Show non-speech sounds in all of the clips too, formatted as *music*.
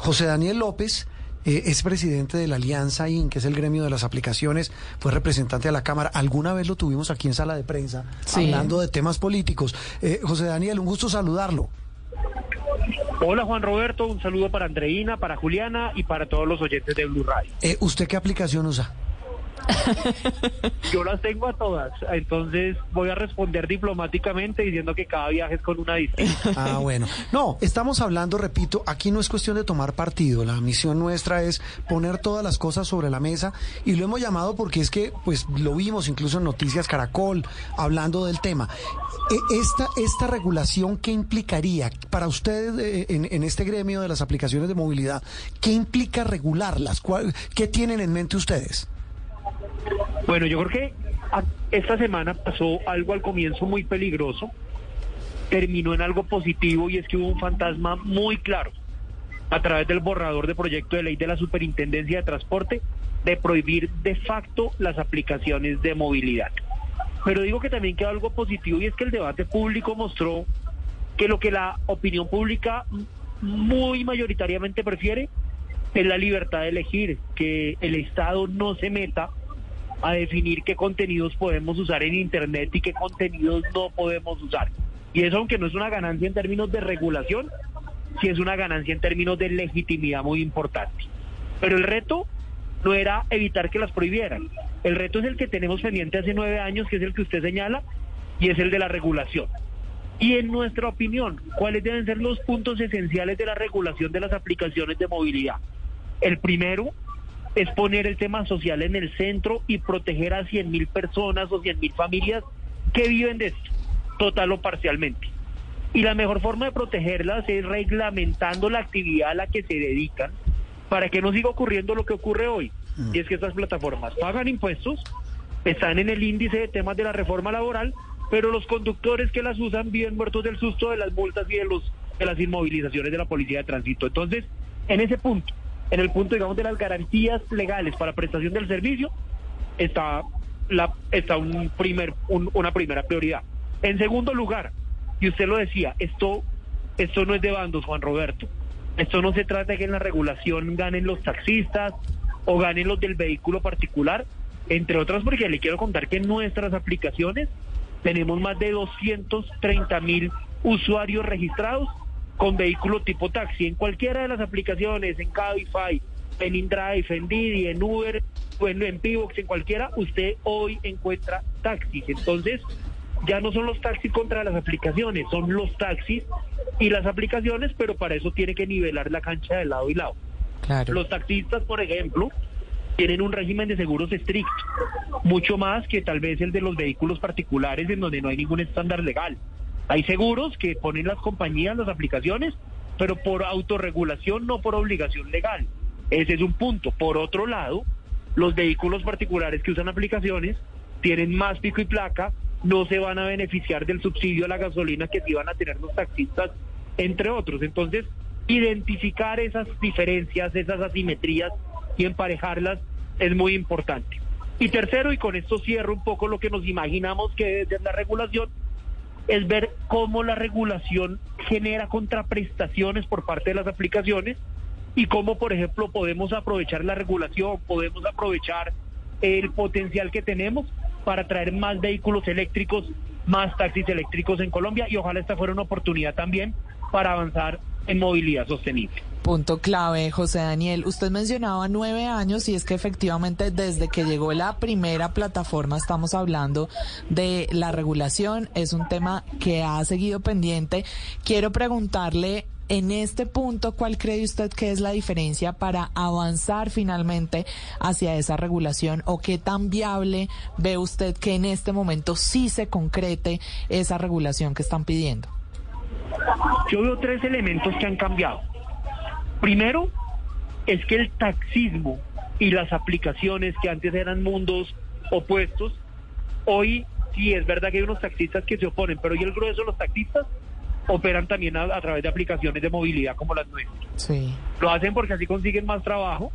José Daniel López eh, es presidente de la Alianza IN, que es el gremio de las aplicaciones, fue representante de la Cámara. Alguna vez lo tuvimos aquí en sala de prensa, hablando de temas políticos. Eh, José Daniel, un gusto saludarlo. Hola Juan Roberto, un saludo para Andreina, para Juliana y para todos los oyentes de Blue Radio. Eh, ¿Usted qué aplicación usa? *laughs* Yo las tengo a todas, entonces voy a responder diplomáticamente diciendo que cada viaje es con una distinta. *laughs* Ah, bueno. No, estamos hablando, repito, aquí no es cuestión de tomar partido. La misión nuestra es poner todas las cosas sobre la mesa y lo hemos llamado porque es que, pues, lo vimos incluso en Noticias Caracol hablando del tema. E- Esta, esta regulación, ¿qué implicaría para ustedes eh, en, en este gremio de las aplicaciones de movilidad? ¿Qué implica regularlas? ¿Cuál- ¿Qué tienen en mente ustedes? Bueno, yo creo que esta semana pasó algo al comienzo muy peligroso, terminó en algo positivo y es que hubo un fantasma muy claro a través del borrador de proyecto de ley de la Superintendencia de Transporte de prohibir de facto las aplicaciones de movilidad. Pero digo que también quedó algo positivo y es que el debate público mostró que lo que la opinión pública muy mayoritariamente prefiere es la libertad de elegir, que el Estado no se meta a definir qué contenidos podemos usar en Internet y qué contenidos no podemos usar. Y eso, aunque no es una ganancia en términos de regulación, sí es una ganancia en términos de legitimidad muy importante. Pero el reto no era evitar que las prohibieran. El reto es el que tenemos pendiente hace nueve años, que es el que usted señala, y es el de la regulación. Y en nuestra opinión, ¿cuáles deben ser los puntos esenciales de la regulación de las aplicaciones de movilidad? El primero es poner el tema social en el centro y proteger a 100 mil personas o 100 mil familias que viven de esto, total o parcialmente. Y la mejor forma de protegerlas es reglamentando la actividad a la que se dedican para que no siga ocurriendo lo que ocurre hoy. Y es que estas plataformas pagan impuestos, están en el índice de temas de la reforma laboral, pero los conductores que las usan viven muertos del susto de las multas y de, los, de las inmovilizaciones de la policía de tránsito. Entonces, en ese punto, en el punto, digamos, de las garantías legales para prestación del servicio, está, la, está un primer, un- una primera prioridad. En segundo lugar, y usted lo decía, esto, esto no es de bandos, Juan Roberto. Esto no se trata de que en la regulación ganen los taxistas o ganen los del vehículo particular, entre otras porque le quiero contar que en nuestras aplicaciones tenemos más de 230 mil usuarios registrados con vehículo tipo taxi en cualquiera de las aplicaciones, en Cabify, en InDrive, en Didi, en Uber, o en, en Pivox, en cualquiera, usted hoy encuentra taxis. Entonces, ya no son los taxis contra las aplicaciones, son los taxis y las aplicaciones, pero para eso tiene que nivelar la cancha de lado y lado. Claro. Los taxistas, por ejemplo, tienen un régimen de seguros estricto, mucho más que tal vez el de los vehículos particulares en donde no hay ningún estándar legal. Hay seguros que ponen las compañías, las aplicaciones, pero por autorregulación, no por obligación legal. Ese es un punto. Por otro lado, los vehículos particulares que usan aplicaciones tienen más pico y placa, no se van a beneficiar del subsidio a la gasolina que sí van a tener los taxistas, entre otros. Entonces, identificar esas diferencias, esas asimetrías y emparejarlas es muy importante. Y tercero, y con esto cierro un poco lo que nos imaginamos que debe ser la regulación, es ver cómo la regulación genera contraprestaciones por parte de las aplicaciones y cómo, por ejemplo, podemos aprovechar la regulación, podemos aprovechar el potencial que tenemos para traer más vehículos eléctricos, más taxis eléctricos en Colombia y ojalá esta fuera una oportunidad también para avanzar en movilidad sostenible. Punto clave, José Daniel. Usted mencionaba nueve años y es que efectivamente desde que llegó la primera plataforma estamos hablando de la regulación. Es un tema que ha seguido pendiente. Quiero preguntarle en este punto, ¿cuál cree usted que es la diferencia para avanzar finalmente hacia esa regulación o qué tan viable ve usted que en este momento sí se concrete esa regulación que están pidiendo? Yo veo tres elementos que han cambiado. Primero, es que el taxismo y las aplicaciones que antes eran mundos opuestos, hoy sí es verdad que hay unos taxistas que se oponen, pero hoy el grueso de los taxistas operan también a, a través de aplicaciones de movilidad como las nuestras. Sí. Lo hacen porque así consiguen más trabajo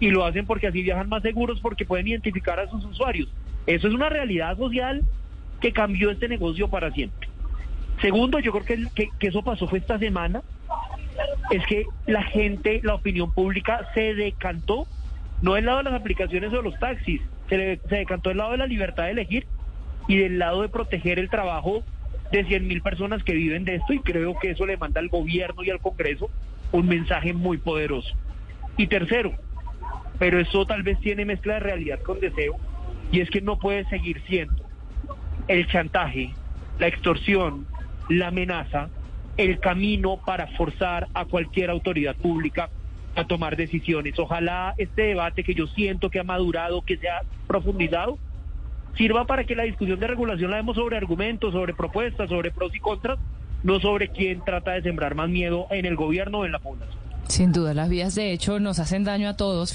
y lo hacen porque así viajan más seguros porque pueden identificar a sus usuarios. Eso es una realidad social que cambió este negocio para siempre. Segundo, yo creo que, que, que eso pasó fue esta semana, es que la gente, la opinión pública se decantó, no del lado de las aplicaciones o de los taxis, se, se decantó del lado de la libertad de elegir y del lado de proteger el trabajo de 100 mil personas que viven de esto y creo que eso le manda al gobierno y al Congreso un mensaje muy poderoso. Y tercero, pero eso tal vez tiene mezcla de realidad con deseo, y es que no puede seguir siendo el chantaje, la extorsión, la amenaza, el camino para forzar a cualquier autoridad pública a tomar decisiones. Ojalá este debate que yo siento que ha madurado, que se ha profundizado, sirva para que la discusión de regulación la demos sobre argumentos, sobre propuestas, sobre pros y contras, no sobre quién trata de sembrar más miedo en el gobierno o en la población. Sin duda, las vías de hecho nos hacen daño a todos.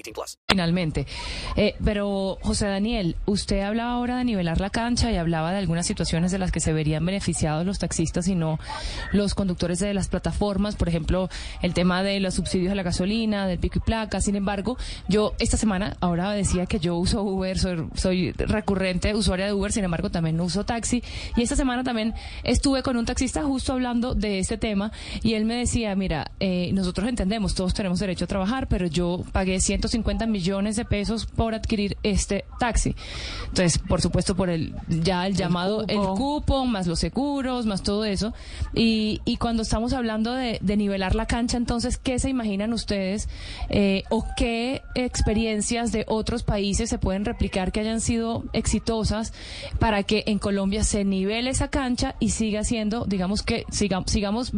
18 plus. Finalmente. Eh, pero, José Daniel, usted hablaba ahora de nivelar la cancha y hablaba de algunas situaciones de las que se verían beneficiados los taxistas y no los conductores de las plataformas, por ejemplo, el tema de los subsidios a la gasolina, del pico y placa. Sin embargo, yo esta semana ahora decía que yo uso Uber, soy, recurrente usuaria de Uber, sin embargo también uso taxi. Y esta semana también estuve con un taxista justo hablando de este tema y él me decía, mira, eh, nosotros entendemos, todos tenemos derecho a trabajar, pero yo pagué 150 millones de pesos por adquirir este taxi. Entonces, por supuesto, por el ya el llamado, el cupo. cupo, más los seguros, más todo eso. Y, y cuando estamos hablando de, de nivelar la cancha, entonces, ¿qué se imaginan ustedes eh, o qué experiencias de otros países se pueden replicar que hayan sido exitosas para que en Colombia se nivele esa cancha y siga siendo, digamos que siga- sigamos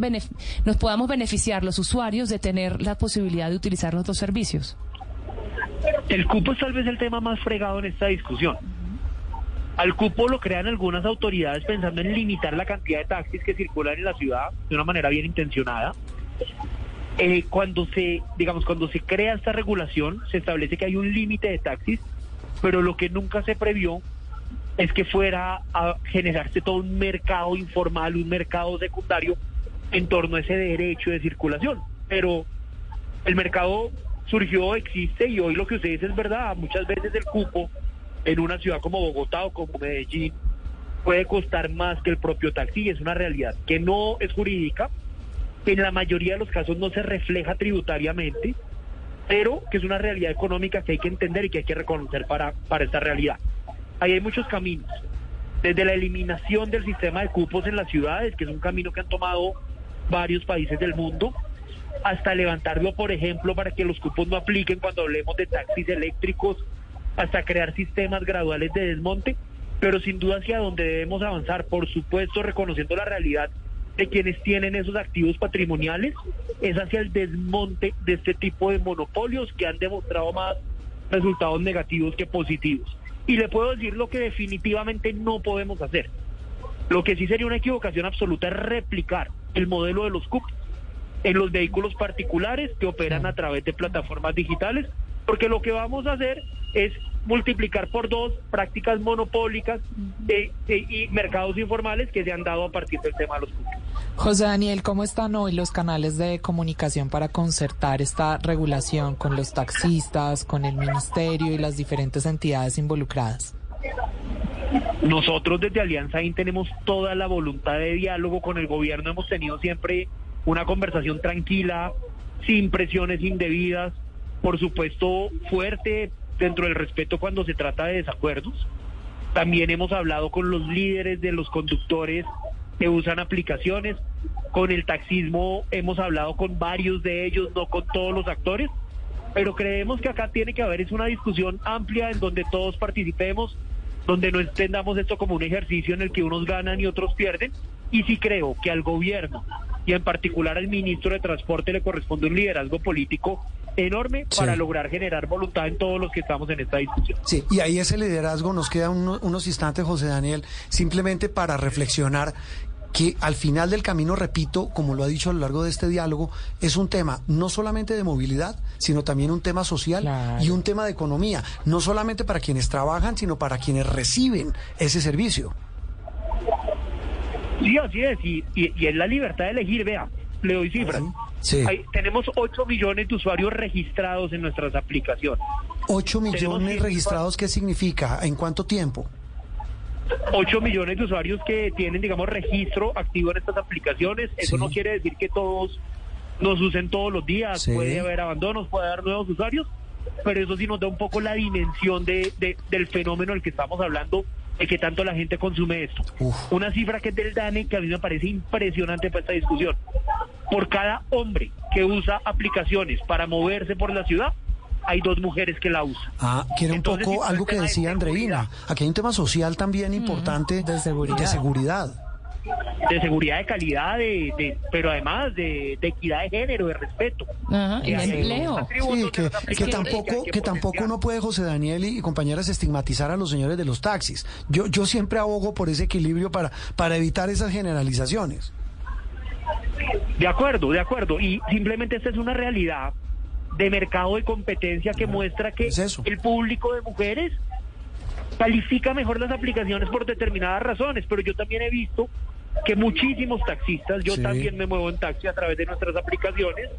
nos podamos beneficiar los usuarios de tener la posibilidad de utilizar los dos servicios? El cupo es tal vez el tema más fregado en esta discusión. Al cupo lo crean algunas autoridades pensando en limitar la cantidad de taxis que circulan en la ciudad de una manera bien intencionada. Eh, cuando se, digamos, cuando se crea esta regulación, se establece que hay un límite de taxis, pero lo que nunca se previó es que fuera a generarse todo un mercado informal, un mercado secundario en torno a ese derecho de circulación. Pero el mercado surgió, existe y hoy lo que usted dice es verdad. Muchas veces el cupo en una ciudad como Bogotá o como Medellín puede costar más que el propio taxi. Es una realidad que no es jurídica, que en la mayoría de los casos no se refleja tributariamente, pero que es una realidad económica que hay que entender y que hay que reconocer para, para esta realidad. Ahí hay muchos caminos. Desde la eliminación del sistema de cupos en las ciudades, que es un camino que han tomado varios países del mundo, hasta levantarlo, por ejemplo, para que los cupos no apliquen cuando hablemos de taxis eléctricos, hasta crear sistemas graduales de desmonte, pero sin duda hacia donde debemos avanzar, por supuesto, reconociendo la realidad de quienes tienen esos activos patrimoniales, es hacia el desmonte de este tipo de monopolios que han demostrado más resultados negativos que positivos. Y le puedo decir lo que definitivamente no podemos hacer. Lo que sí sería una equivocación absoluta es replicar el modelo de los cupos en los vehículos particulares que operan a través de plataformas digitales, porque lo que vamos a hacer es multiplicar por dos prácticas monopólicas de- de- y mercados informales que se han dado a partir del tema de los cupos. José Daniel, ¿cómo están hoy los canales de comunicación para concertar esta regulación con los taxistas, con el ministerio y las diferentes entidades involucradas? Nosotros desde Alianza IN tenemos toda la voluntad de diálogo con el gobierno, hemos tenido siempre una conversación tranquila, sin presiones indebidas, por supuesto fuerte dentro del respeto cuando se trata de desacuerdos. También hemos hablado con los líderes de los conductores que usan aplicaciones. Con el taxismo hemos hablado con varios de ellos, no con todos los actores, pero creemos que acá tiene que haber es una discusión amplia en donde todos participemos, donde no entendamos esto como un ejercicio en el que unos ganan y otros pierden. Y sí creo que al gobierno y en particular al ministro de Transporte le corresponde un liderazgo político enorme Sí. para lograr generar voluntad en todos los que estamos en esta discusión. Sí, y ahí ese liderazgo nos queda uno- unos instantes, José Daniel, simplemente para reflexionar que al final del camino, repito, como lo ha dicho a lo largo de este diálogo, es un tema no solamente de movilidad, sino también un tema social Claro. y un tema de economía, no solamente para quienes trabajan, sino para quienes reciben ese servicio. Sí, así es, y, y- y es la libertad de elegir, vea, le doy cifras. Sí. Hay- tenemos 8 millones de usuarios registrados en nuestras aplicaciones. 8 Tenemos millones registrados, ¿qué significa? ¿En cuánto tiempo? 8 millones de usuarios que tienen, digamos, registro activo en estas aplicaciones. Eso Sí. no quiere decir que todos nos usen todos los días. Sí. Puede haber abandonos, puede haber nuevos usuarios, pero eso sí nos da un poco la dimensión de, de- del fenómeno del que estamos hablando, de que tanto la gente consume esto. Uf. Una cifra que es del DANE que a mí me parece impresionante para esta discusión. Por cada hombre que usa aplicaciones para moverse por la ciudad, hay dos mujeres que la usan. Ah, que era un Entonces, poco algo que de decía Andreina. Aquí hay un tema social también importante de seguridad. de seguridad. De seguridad, de calidad, de, de- pero además de, de equidad de género, de respeto. Ajá, y Que empleo. Sí, que, tampoco, que que tampoco uno puede, José Daniel y, y compañeras, estigmatizar a los señores de los taxis. Yo, yo siempre abogo por ese equilibrio para, para evitar esas generalizaciones. De acuerdo, de acuerdo. Y simplemente esta es una realidad de mercado de competencia que muestra que es eso. el público de mujeres califica mejor las aplicaciones por determinadas razones, pero yo también he visto que muchísimos taxistas, yo Sí. también me muevo en taxi a través de nuestras aplicaciones,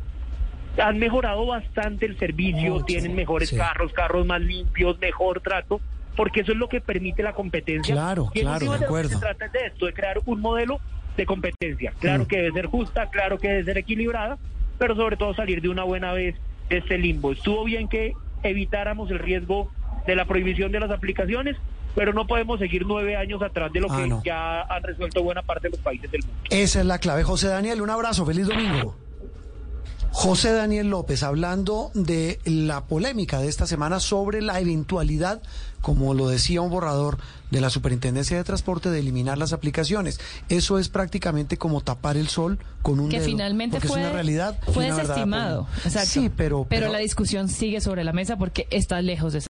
han mejorado bastante el servicio, Mucho, tienen mejores sí. carros, carros más limpios, mejor trato, porque eso es lo que permite la competencia. Claro, Y claro, de acuerdo. Se trata de esto, de crear un modelo de competencia. Claro Mm. que debe ser justa, claro que debe ser equilibrada, pero sobre todo salir de una buena vez de este limbo. Estuvo bien que evitáramos el riesgo de la prohibición de las aplicaciones, pero no podemos seguir nueve años atrás de lo Ah, que no. ya han resuelto buena parte de los países del mundo. Esa es la clave. José Daniel, un abrazo, feliz domingo. José Daniel López, hablando de la polémica de esta semana sobre la eventualidad, como lo decía un borrador de la Superintendencia de Transporte, de eliminar las aplicaciones. Eso es prácticamente como tapar el sol con un que dedo, finalmente porque fue, es una realidad. fue una desestimado. Exacto. Sí, pero, pero la discusión sigue sobre la mesa porque está lejos de ser.